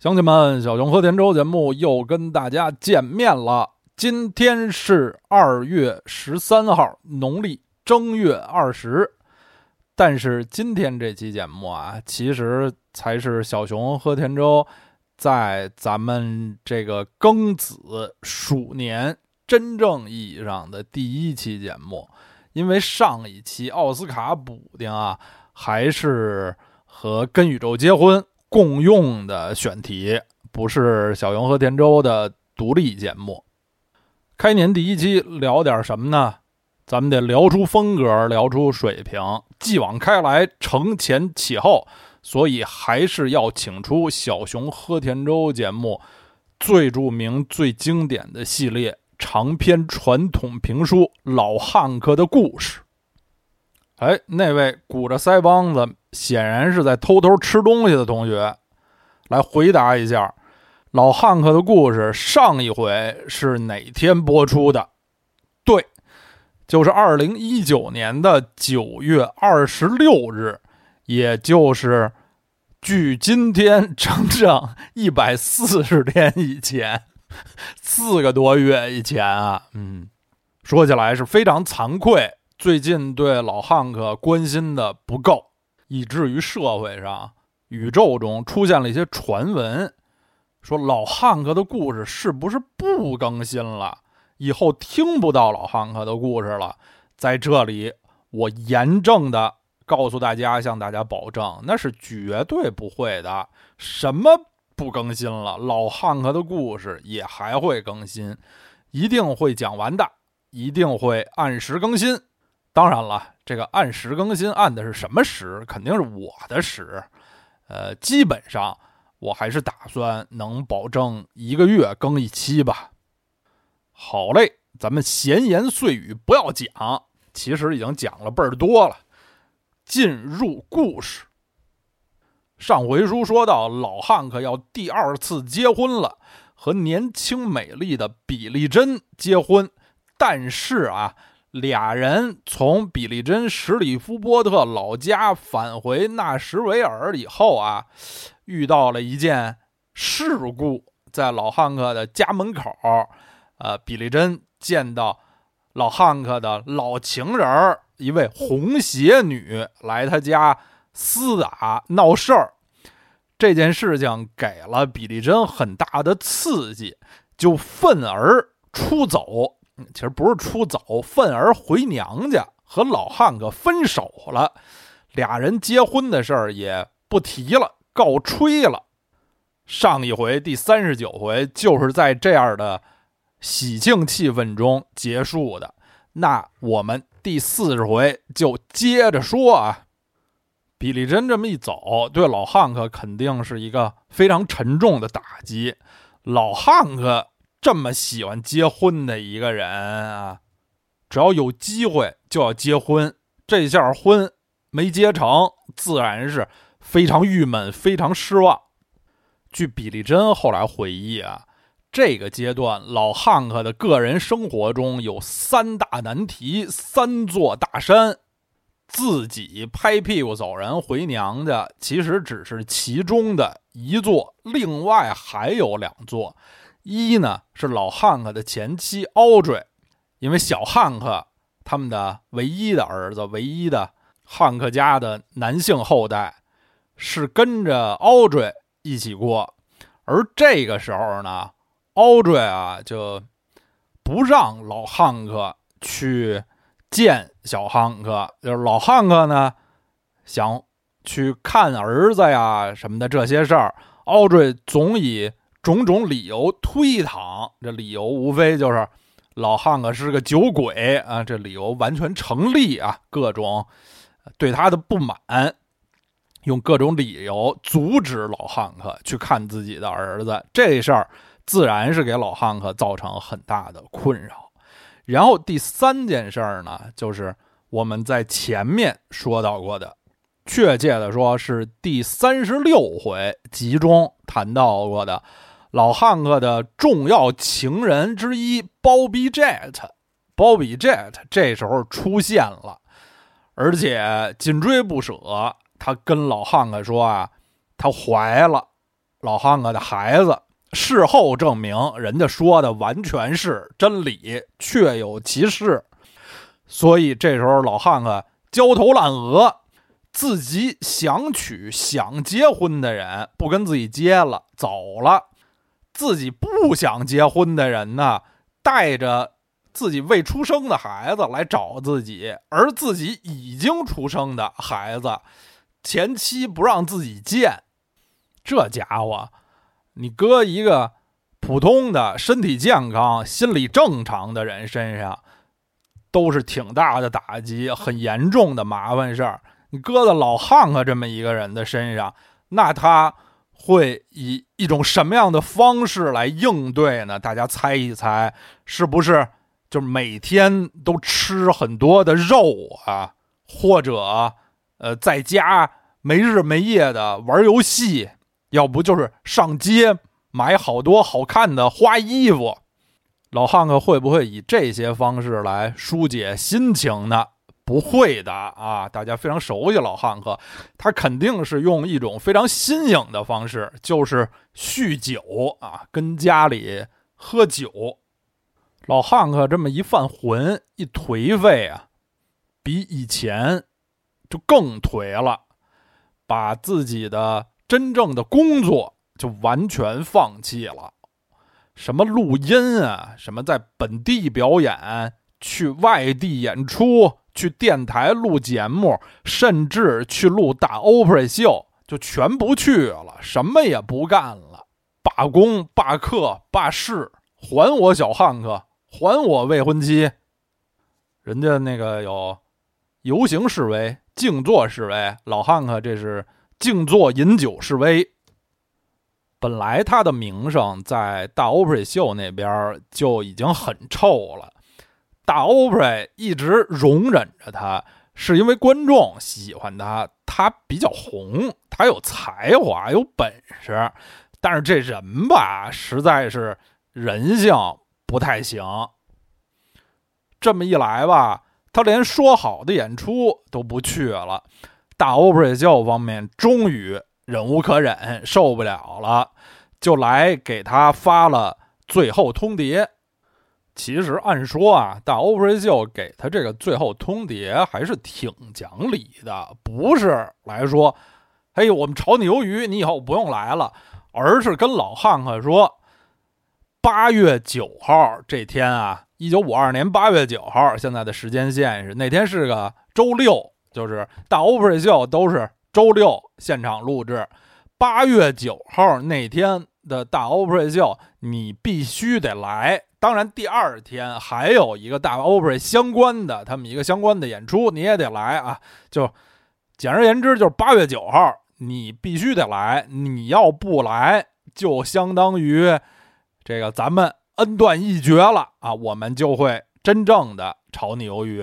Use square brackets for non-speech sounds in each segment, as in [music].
乡亲们，小熊和田周节目又跟大家见面了。今天是二月十三号，农历正月二十。但是今天这期节目啊，其实才是小熊和田周在咱们这个庚子鼠年真正意义上的第一期节目。因为上一期奥斯卡补丁啊，还是和跟宇宙结婚。共用的选题不是小熊和田周的独立节目。开年第一期聊点什么呢？咱们得聊出风格，聊出水平。继往开来，承前启后，所以还是要请出小熊和田周节目最著名、最经典的系列长篇传统评书《老汉克的故事》。哎，那位鼓着腮帮子。显然是在偷偷吃东西的同学，来回答一下，老汉克的故事上一回是哪天播出的？对，就是二零一九年的九月二十六日，也就是距今天整整一百四十天以前，四个多月以前啊。嗯，说起来是非常惭愧，最近对老汉克关心的不够。以至于社会上、宇宙中出现了一些传闻，说老汉克的故事是不是不更新了？以后听不到老汉克的故事了。在这里，我严正的告诉大家，向大家保证，那是绝对不会的。什么不更新了？老汉克的故事也还会更新，一定会讲完的，一定会按时更新。当然了，这个按时更新按的是什么时？肯定是我的时。呃，基本上我还是打算能保证一个月更一期吧。好嘞，咱们闲言碎语不要讲，其实已经讲了倍儿多了。进入故事。上回书说到，老汉克要第二次结婚了，和年轻美丽的比利珍结婚，但是啊。俩人从比利珍史里夫波特老家返回纳什维尔以后啊，遇到了一件事故，在老汉克的家门口，呃，比利珍见到老汉克的老情人一位红鞋女来他家厮打闹事儿，这件事情给了比利珍很大的刺激，就愤而出走。其实不是出走，愤而回娘家和老汉克分手了，俩人结婚的事儿也不提了，告吹了。上一回第三十九回就是在这样的喜庆气氛中结束的。那我们第四十回就接着说啊，比利珍这么一走，对老汉克肯定是一个非常沉重的打击。老汉克。这么喜欢结婚的一个人啊，只要有机会就要结婚。这下婚没结成，自然是非常郁闷、非常失望。据比利珍后来回忆啊，这个阶段老汉克的个人生活中有三大难题、三座大山，自己拍屁股走人回娘家，其实只是其中的一座，另外还有两座。一呢是老汉克的前妻 Audrey，，因为小汉克他们的唯一的儿子、唯一的汉克家的男性后代是跟着 Audrey 一起过，而这个时候呢，奥瑞啊就不让老汉克去见小汉克，就是老汉克呢想去看儿子呀什么的这些事儿，奥瑞总以。种种理由推搪，这理由无非就是老汉克是个酒鬼啊，这理由完全成立啊。各种对他的不满，用各种理由阻止老汉克去看自己的儿子，这事儿自然是给老汉克造成很大的困扰。然后第三件事儿呢，就是我们在前面说到过的，确切的说是第三十六回集中谈到过的。老汉克的重要情人之一，Bobby Jet，鲍比 Jet 这时候出现了，而且紧追不舍。他跟老汉克说啊，他怀了，老汉克的孩子。事后证明，人家说的完全是真理，确有其事。所以这时候老汉克焦头烂额，自己想娶、想结婚的人不跟自己结了，走了；自己不想结婚的人呢，带着自己未出生的孩子来找自己，而自己已经出生的孩子，前妻不让自己见。这家伙。你搁一个普通的身体健康、心理正常的人身上，都是挺大的打击，很严重的麻烦事儿。你搁在老汉克这么一个人的身上，那他会以一种什么样的方式来应对呢？大家猜一猜，是不是就每天都吃很多的肉啊，或者呃，在家没日没夜的玩游戏？要不就是上街买好多好看的花衣服，老汉克会不会以这些方式来疏解心情呢？不会的啊！大家非常熟悉老汉克，他肯定是用一种非常新颖的方式，就是酗酒啊，跟家里喝酒。老汉克这么一犯浑，一颓废啊，比以前就更颓了，把自己的。真正的工作就完全放弃了，什么录音啊，什么在本地表演，去外地演出，去电台录节目，甚至去录大 opera 秀，就全不去了，什么也不干了，罢工、罢课、罢市，还我小汉克，还我未婚妻。人家那个有游行示威、静坐示威，老汉克这是。静坐饮酒示威。本来他的名声在大 Opry 秀那边就已经很臭了，大 Opry 一直容忍着他，是因为观众喜欢他，他比较红，他有才华，有本事。但是这人吧，实在是人性不太行。这么一来吧，他连说好的演出都不去了。大 Opry 秀方面终于忍无可忍，受不了了，就来给他发了最后通牒。其实按说啊，大 Opry 秀给他这个最后通牒还是挺讲理的，不是来说，嘿，我们炒你鱿鱼，你以后不用来了，而是跟老汉克说，八月九号这天啊，一九五二年八月九号，现在的时间线是那天是个周六。就是大 Opry 秀都是周六现场录制，八月九号那天的大 Opry 秀你必须得来。当然，第二天还有一个大 Opry 相关的，他们一个相关的演出你也得来啊。就简而言之，就是八月九号你必须得来，你要不来，就相当于这个咱们恩断义绝了啊，我们就会真正的炒你鱿鱼。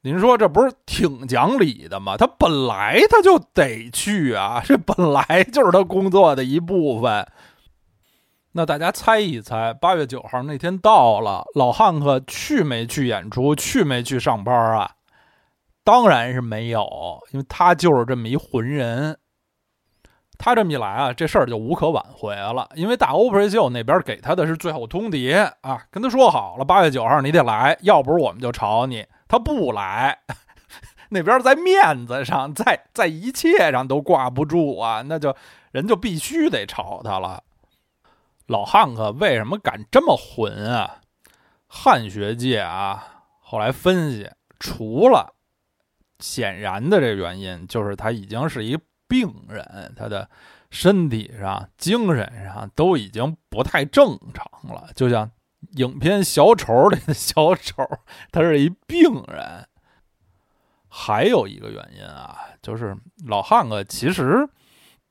您说这不是挺讲理的吗？他本来他就得去啊，这本来就是他工作的一部分。那大家猜一猜，八月九号那天到了，老汉克去没去演出？去没去上班啊？当然是没有，因为他就是这么一浑人。他这么一来啊，这事儿就无可挽回了，因为大 Opry 秀那边给他的是最后通牒啊，跟他说好了，八月九号你得来，要不是我们就炒你。他不来，[laughs] 那边在面子上，在在一切上都挂不住啊，那就人就必须得炒他了。老汉克为什么敢这么混啊？汉学界啊，后来分析，除了显然的这原因，就是他已经是一病人，他的身体上、精神上都已经不太正常了，就像。影片《小丑》里的小丑，他是一病人。还有一个原因啊，就是老汉克其实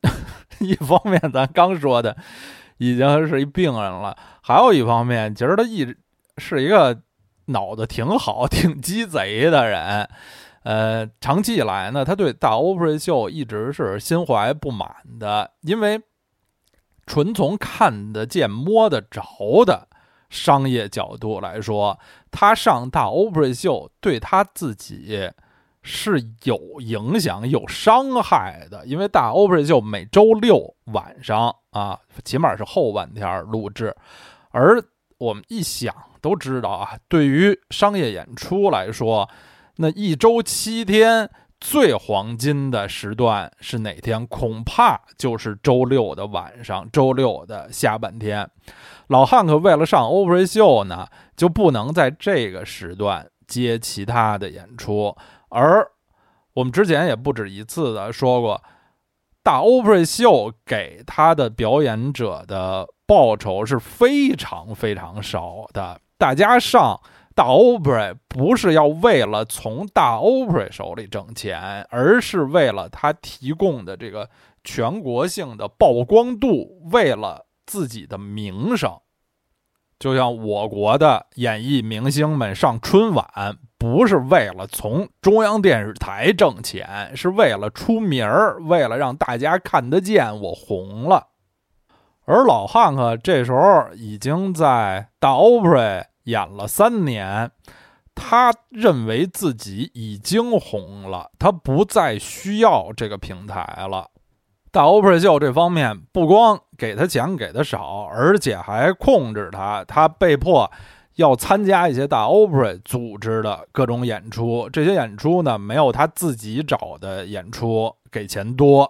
[laughs] 一方面咱刚说的已经是一病人了，还有一方面，其实他一直是一个脑子挺好、[laughs] 挺鸡贼的人。呃，长期以来呢，他对大 Opry 秀一直是心怀不满的，因为纯从看得见、摸得着的。商业角度来说，他上大 Opry 秀对他自己是有影响、有伤害的，因为大 Opera 秀每周六晚上啊，起码是后半天录制，而我们一想都知道啊，对于商业演出来说，那一周七天最黄金的时段是哪天？恐怕就是周六的晚上，周六的下半天。老汉克为了上 o p r a 秀呢，就不能在这个时段接其他的演出。而我们之前也不止一次的说过，大 o p r a 秀给他的表演者的报酬是非常非常少的。大家上大 o p r a 不是要为了从大 o p r a 手里挣钱，而是为了他提供的这个全国性的曝光度，为了自己的名声。就像我国的演艺明星们上春晚。不是为了从中央电视台挣钱，是为了出名儿，为了让大家看得见我红了。而老汉克这时候已经在大 Oprah 演了三年，他认为自己已经红了，他不再需要这个平台了。大 Opera 秀这方面不光给他钱给的少，而且还控制他，他被迫。要参加一些大 Opera 组织的各种演出，这些演出呢，没有他自己找的演出给钱多。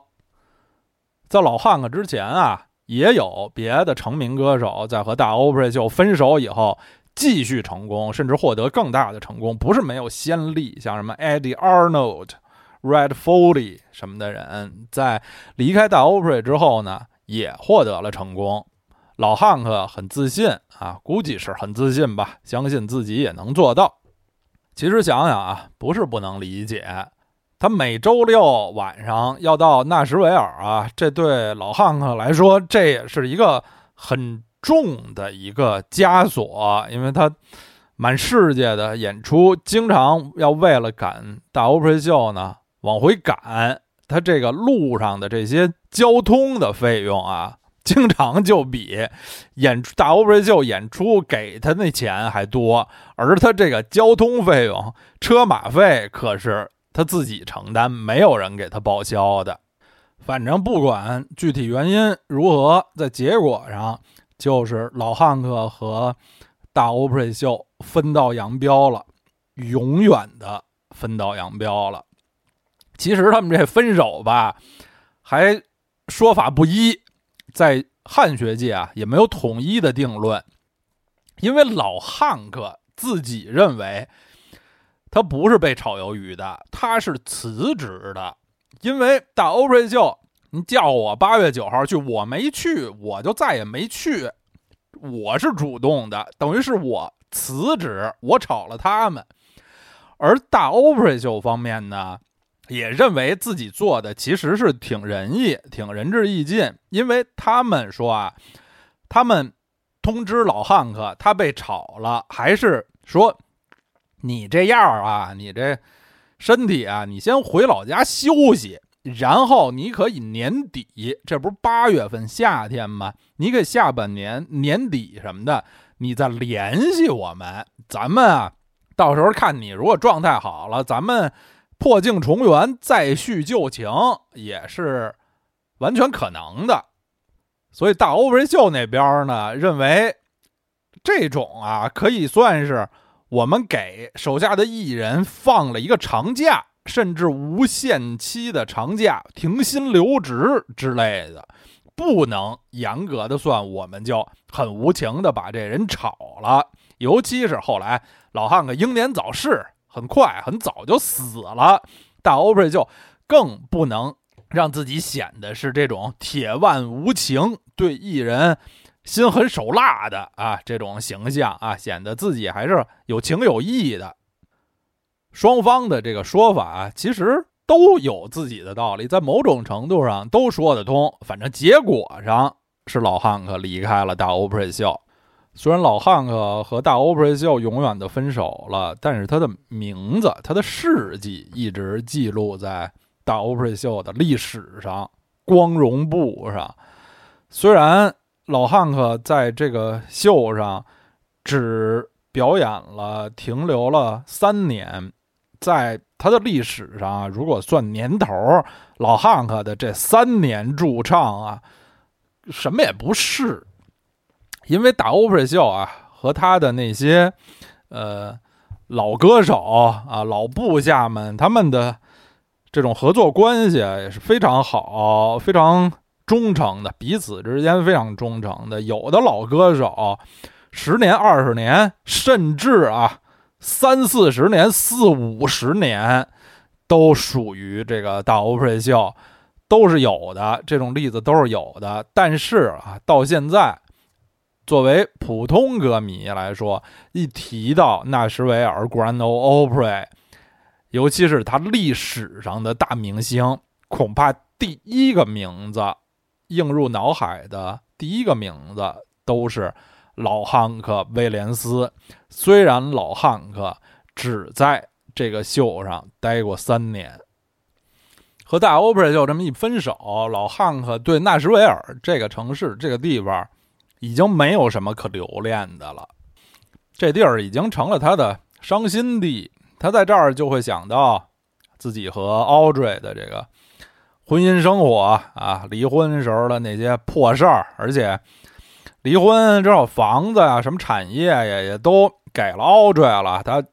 在老汉克之前啊，也有别的成名歌手在和大 Opera 秀分手以后继续成功，甚至获得更大的成功，不是没有先例。像什么 Eddie Arnold、Red Foley 什么的人，在离开大 Opera 之后呢，也获得了成功。老汉克很自信啊，估计是很自信吧，相信自己也能做到。其实想想啊，不是不能理解，他每周六晚上要到纳什维尔啊，这对老汉克来说，这也是一个很重的一个枷锁，因为他满世界的演出，经常要为了赶大 o p r 秀呢往回赶，他这个路上的这些交通的费用啊。经常就比演出大 o p e 秀演出给他那钱还多，而他这个交通费用、车马费可是他自己承担，没有人给他报销的。反正不管具体原因如何，在结果上就是老汉克和大 o p e 秀分道扬镳了，永远的分道扬镳了。其实他们这分手吧，还说法不一。在汉学界啊，也没有统一的定论，因为老汉克自己认为，他不是被炒鱿鱼的，他是辞职的。因为大欧瑞秀，你叫我八月九号去，我没去，我就再也没去。我是主动的，等于是我辞职，我炒了他们。而大欧瑞秀方面呢？也认为自己做的其实是挺仁义、挺仁至义尽，因为他们说啊，他们通知老汉克他被炒了，还是说你这样啊，你这身体啊，你先回老家休息，然后你可以年底，这不是八月份夏天吗？你可下半年年底什么的，你再联系我们，咱们啊，到时候看你如果状态好了，咱们。破镜重圆，再续旧情也是完全可能的。所以大欧文秀那边呢，认为这种啊，可以算是我们给手下的艺人放了一个长假，甚至无限期的长假，停薪留职之类的，不能严格的算，我们就很无情的把这人炒了。尤其是后来老汉克英年早逝。很快很早就死了，大 o p r 就更不能让自己显得是这种铁腕无情、对艺人心狠手辣的啊这种形象啊，显得自己还是有情有义的。双方的这个说法其实都有自己的道理，在某种程度上都说得通。反正结果上是老汉克离开了大 Opera 秀。虽然老汉克和大 Opera 秀永远的分手了，但是他的名字、他的事迹一直记录在大 Opera 秀的历史上、光荣簿上。虽然老汉克在这个秀上只表演了、停留了三年，在他的历史上，如果算年头，老汉克的这三年驻唱啊，什么也不是，因为打 opera 秀啊，和他的那些呃老歌手啊、老部下们，他们的这种合作关系也是非常好、非常忠诚的，彼此之间非常忠诚的。有的老歌手十年、二十年，甚至啊。三四十年、四五十年，都属于这个大 opera 秀，都是有的。这种例子都是有的。但是啊，到现在，作为普通歌迷来说，一提到纳什维尔 Grand Ole Opry，尤其是他历史上的大明星，恐怕第一个名字映入脑海的第一个名字都是。老汉克威廉斯，虽然老汉克只在这个秀上待过三年，和大 opera 秀这么一分手，老汉克对纳什维尔这个城市、这个地方已经没有什么可留恋的了。这地儿已经成了他的伤心地，他在这儿就会想到自己和 Audrey 的这个婚姻生活啊，离婚时候的那些破事儿，而且。离婚之后，房子啊、什么产业呀，也都给了奥拽了。他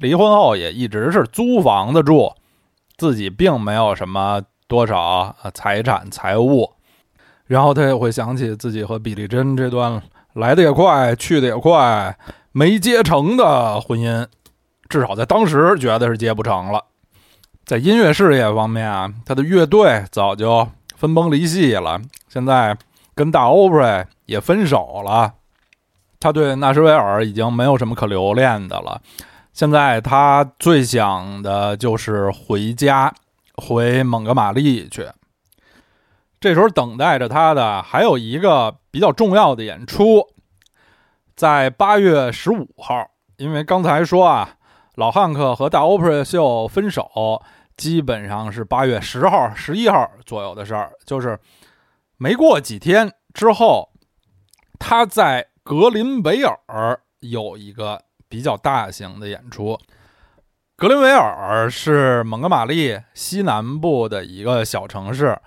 离婚后也一直是租房子住，自己并没有什么多少财产财物。然后他也会想起自己和比利珍这段来的也快、去的也快、没结成的婚姻，至少在当时觉得是结不成了。在音乐事业方面啊，他的乐队早就分崩离析了。现在。跟大 o p r 也分手了，他对纳什维尔已经没有什么可留恋的了。现在他最想的就是回家，回蒙哥马利去。这时候等待着他的还有一个比较重要的演出，在八月十五号。因为刚才说啊，老汉克和大 opera 秀分手，基本上是八月十号、十一号左右的事儿，就是。没过几天之后，他在格林维尔有一个比较大型的演出。格林维尔是蒙哥马利西南部的一个小城市。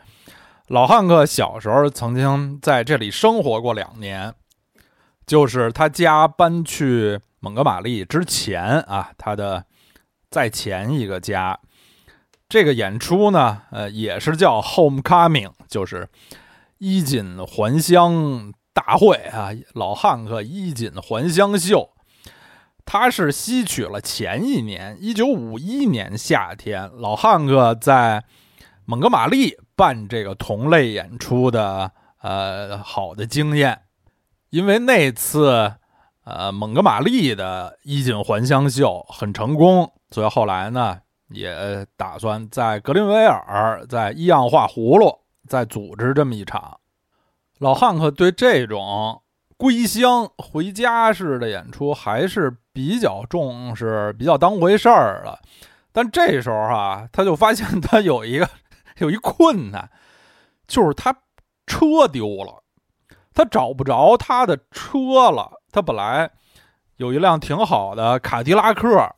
老汉克小时候曾经在这里生活过两年，就是他家搬去蒙哥马利之前啊，他的在前一个家。这个演出呢，呃，也是叫 Homecoming，就是。衣锦还乡大会啊，老汉克衣锦还乡秀，他是吸取了前一年一九五一年夏天老汉克在蒙哥马利办这个同类演出的呃好的经验，因为那次呃蒙哥马利的衣锦还乡秀很成功，所以后来呢也打算在格林维尔在一样画葫芦。再组织这么一场，老汉克对这种归乡回家式的演出还是比较重视、比较当回事儿了。但这时候啊，他就发现他有一个有一困难，就是他车丢了，他找不着他的车了。他本来有一辆挺好的卡迪拉克，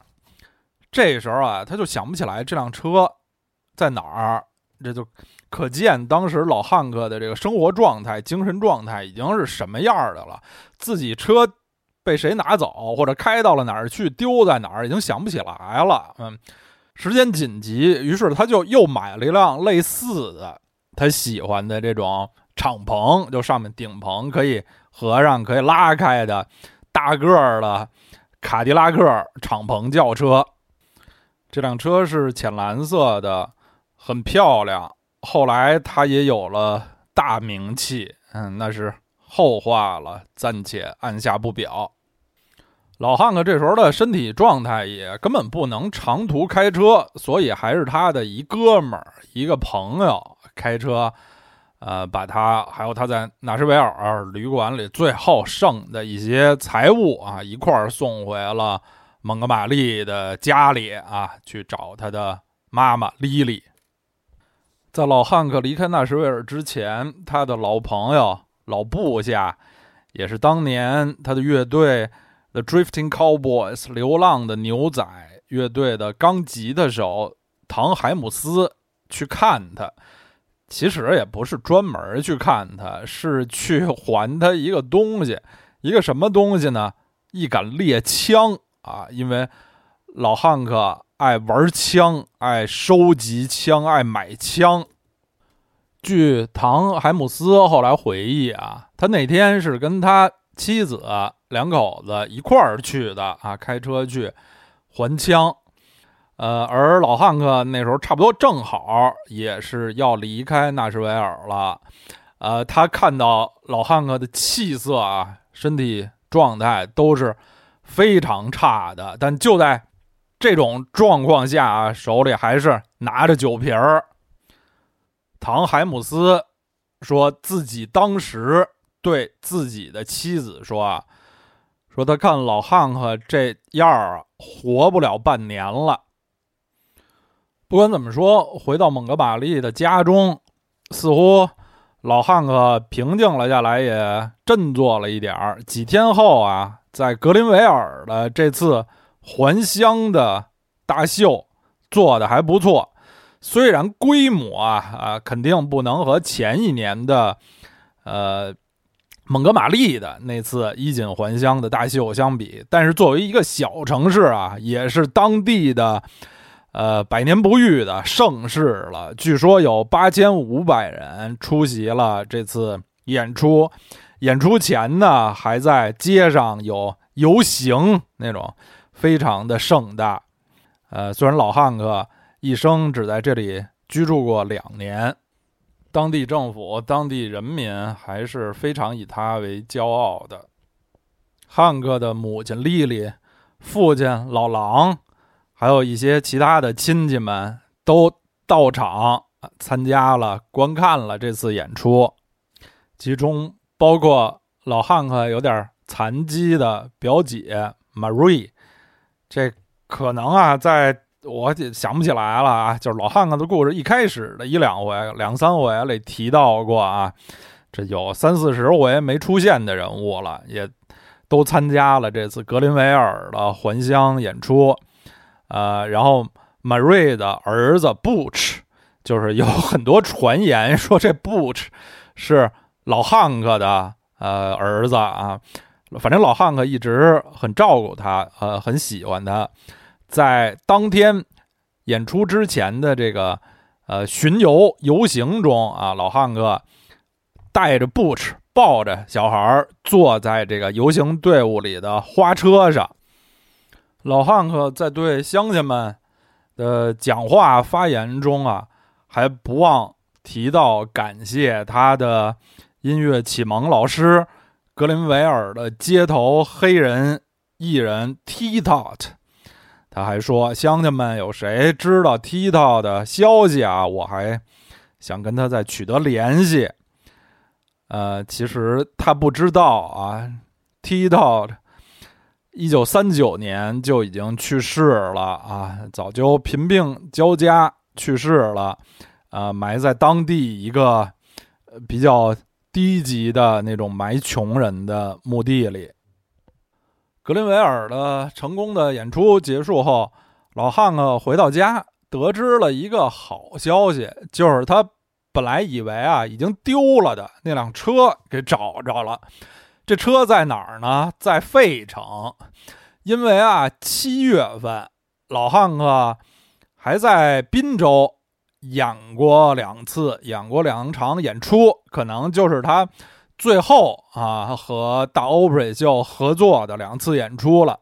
这时候啊，他就想不起来这辆车在哪儿，这就。可见当时老汉克的这个生活状态、精神状态已经是什么样的了。自己车被谁拿走，或者开到了哪儿去，丢在哪儿，已经想不起来了。嗯，时间紧急，于是他就又买了一辆类似的他喜欢的这种敞篷，就上面顶棚可以合上、可以拉开的大个儿的卡迪拉克敞篷轿车。这辆车是浅蓝色的，很漂亮。后来他也有了大名气，嗯，那是后话了，暂且按下不表。老汉克这时候的身体状态也根本不能长途开车，所以还是他的一哥们儿、一个朋友开车，呃，把他还有他在纳什维尔旅馆里最后剩的一些财物啊，一块儿送回了蒙哥马利的家里啊，去找他的妈妈莉莉。在老汉克离开纳什维尔之前，他的老朋友、老部下，也是当年他的乐队 The Drifting Cowboys（ 流浪的牛仔）乐队的钢吉他手唐海姆斯去看他。其实也不是专门去看他，是去还他一个东西，一个什么东西呢？一杆猎枪啊！因为老汉克爱玩枪，爱收集枪，爱买枪。据唐海姆斯后来回忆啊，他那天是跟他妻子两口子一块儿去的啊，开车去还枪。呃，而老汉克那时候差不多正好也是要离开纳什维尔了。呃，他看到老汉克的气色啊，身体状态都是非常差的，但就在这种状况下啊，手里还是拿着酒瓶儿。唐海姆斯说自己当时对自己的妻子说：“啊，说他看老汉克这样儿，活不了半年了。”不管怎么说，回到蒙哥马利的家中，似乎老汉克平静了下来，也振作了一点儿。几天后啊，在格林维尔的这次还乡的大秀做的还不错。虽然规模啊啊肯定不能和前一年的，呃，蒙哥马利的那次衣锦还乡的大秀相比，但是作为一个小城市啊，也是当地的，呃，百年不遇的盛事了。据说有八千五百人出席了这次演出，演出前呢还在街上有游行那种，非常的盛大。呃，虽然老汉克。一生只在这里居住过两年，当地政府、当地人民还是非常以他为骄傲的。汉克的母亲丽丽、父亲老狼，还有一些其他的亲戚们都到场参加了、观看了这次演出，其中包括老汉克有点残疾的表姐 Marie。这可能啊，在我想不起来了啊，就是老汉克的故事，一开始的一两回、两三回里提到过啊，这有三四十回没出现的人物了，也都参加了这次格林维尔的还乡演出。呃，然后 Marie 的儿子 Butch，就是有很多传言说这 Butch 是老汉克的呃儿子啊，反正老汉克一直很照顾他，呃，很喜欢他。在当天演出之前的这个呃巡游游行中啊，老汉克带着 Butch 抱着小孩坐在这个游行队伍里的花车上。老汉克在对乡亲们的讲话发言中啊，还不忘提到感谢他的音乐启蒙老师格林维尔的街头黑人艺人 T Tot。他还说：“乡亲们，有谁知道 T 套的消息啊？我还想跟他再取得联系。呃，其实他不知道啊，T 套一九三九年就已经去世了啊，早就贫病交加去世了，啊，埋在当地一个比较低级的那种埋穷人的墓地里。”格林维尔的成功的演出结束后，老汉克回到家，得知了一个好消息，就是他本来以为啊已经丢了的那辆车给找着了。这车在哪儿呢？在费城。因为啊，七月份老汉克还在滨州演过两次，演过两场演出，可能就是他。最后啊，和大 Opry 就合作的两次演出了。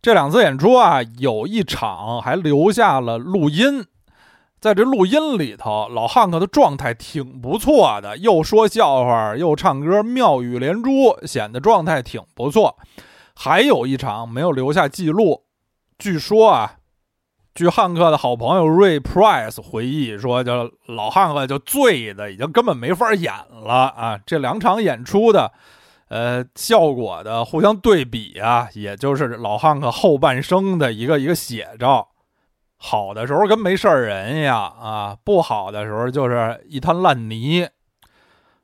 这两次演出啊，有一场还留下了录音。在这录音里头，老汉克的状态挺不错的，又说笑话又唱歌，妙语连珠，显得状态挺不错。还有一场没有留下记录，据说啊。据汉克的好朋友 Ray Price 回忆说，就老汉克就醉的已经根本没法演了啊！这两场演出的，呃，效果的互相对比啊，也就是老汉克后半生的一个一个写照。好的时候跟没事人一样啊，不好的时候就是一滩烂泥。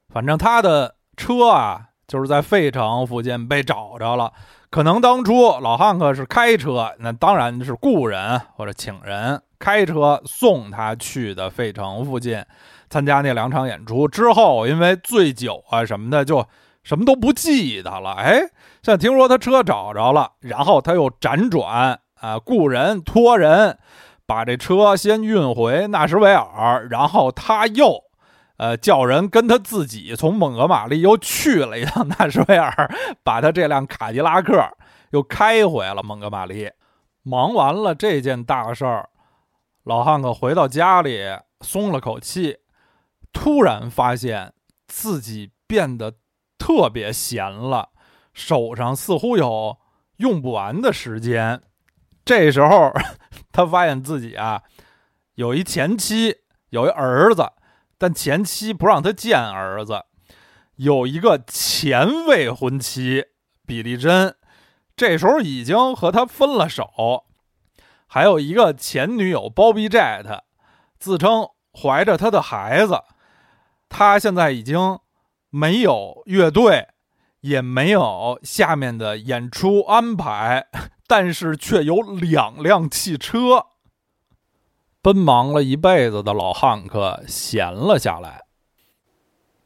反正他的车啊，就是在费城附近被找着了。可能当初老汉克是开车，那当然是雇人或者请人开车送他去的费城附近参加那两场演出。之后因为醉酒啊什么的，就什么都不记得了。哎，现在听说他车找着了，然后他又辗转啊，雇人托人把这车先运回纳什维尔，然后他又。呃，叫人跟他自己从蒙哥马利又去了一趟纳什维尔，把他这辆卡迪拉克又开回了蒙哥马利。忙完了这件大事儿，老汉可回到家里松了口气，突然发现自己变得特别闲了，手上似乎有用不完的时间。这时候，他发现自己啊，有一前妻，有一儿子。但前妻不让他见儿子，有一个前未婚妻比利珍，这时候已经和他分了手，还有一个前女友 Bobby Jet，自称怀着他的孩子。他现在已经没有乐队，也没有下面的演出安排，但是却有两辆汽车。奔忙了一辈子的老汉克闲了下来。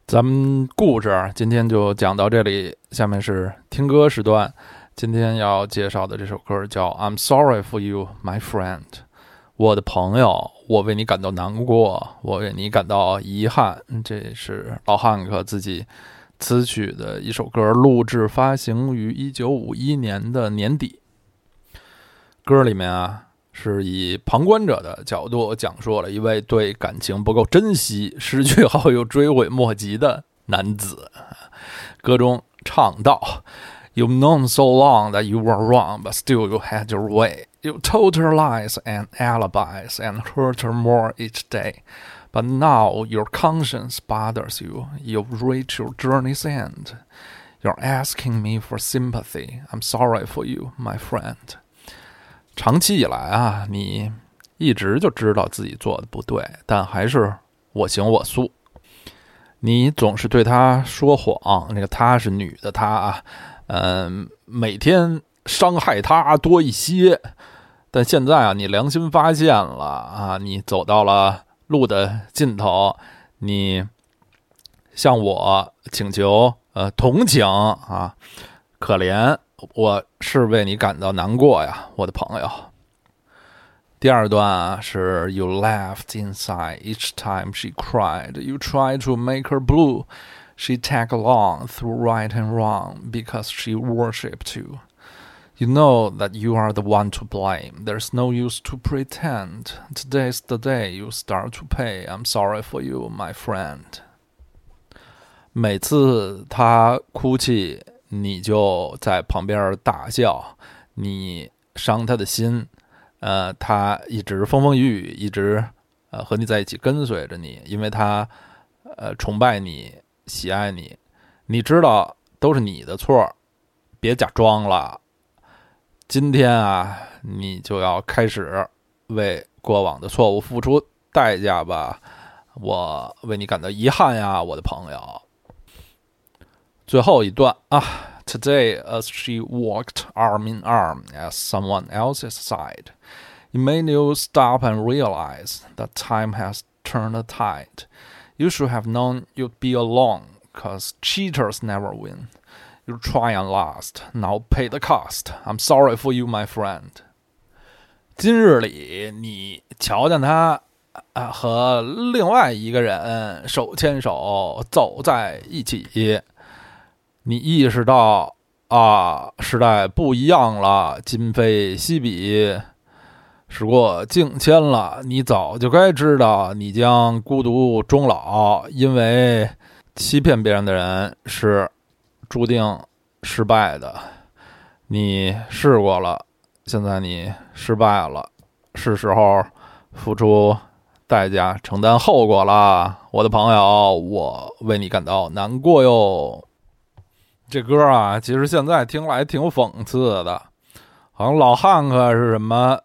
咱们故事今天就讲到这里，下面是听歌时段。今天要介绍的这首歌叫《I'm Sorry for You, My Friend》。我的朋友，我为你感到难过，我为你感到遗憾。这是老汉克自己词曲的一首歌，录制发行于一九五一年的年底。歌里面啊。是以旁观者的角度讲述了一位对感情不够珍惜、失去后又追悔莫及的男子。歌中唱道：“You've known so long that you were wrong, but still you had your way. You told her lies and alibis and hurt her more each day. But now your conscience bothers you. You've reached your journey's end. You're asking me for sympathy. I'm sorry for you, my friend.” 长期以来啊，你一直就知道自己做的不对，但还是我行我素。你总是对他说谎，那个她是女的她啊，嗯，每天伤害他多一些。但现在啊，你良心发现了啊，你走到了路的尽头，你向我请求呃同情啊，可怜。我是为你感到难过呀，我的朋友。第二段啊是 You laughed inside each time she cried. You tried to make her blue. She tagged along through right and wrong because she worshipped you. You know that you are the one to blame. There's no use to pretend. Today's the day you start to pay. I'm sorry for you, my friend. 每次他哭泣。 你就在旁边大笑，你伤他的心，呃，他一直风风雨雨，一直呃和你在一起跟随着你，因为他呃崇拜你，喜爱你，你知道都是你的错，别假装了。今天啊，你就要开始为过往的错误付出代价吧，我为你感到遗憾呀，我的朋友。最后一段啊，Today as she walked arm in arm at someone else's side, it made you stop and realize that time has turned the tide. You should have known you'd be alone, cause cheaters never win. You try and last, now pay the cost. I'm sorry for you, my friend. 今日里，你瞧见他啊和另外一个人手牵手走在一起。 你意识到啊，时代不一样了，今非昔比，时过境迁了。你早就该知道，你将孤独终老，因为欺骗别人的人是注定失败的。你试过了，现在你失败了，是时候付出代价，承担后果了，我的朋友，我为你感到难过哟。这歌啊，其实现在听来挺讽刺的，好像老汉克是什么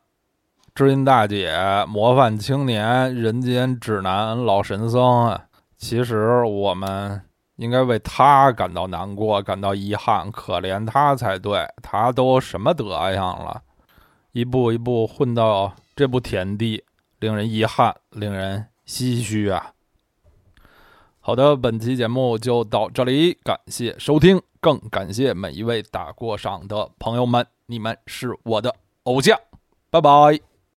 知音大姐、模范青年、人间指南、老神僧啊。其实我们应该为他感到难过、感到遗憾、可怜他才对。他都什么德行了？一步一步混到这步田地，令人遗憾，令人唏嘘啊！好的，本期节目就到这里，感谢收听，更感谢每一位打过赏的朋友们，你们是我的偶像，拜拜。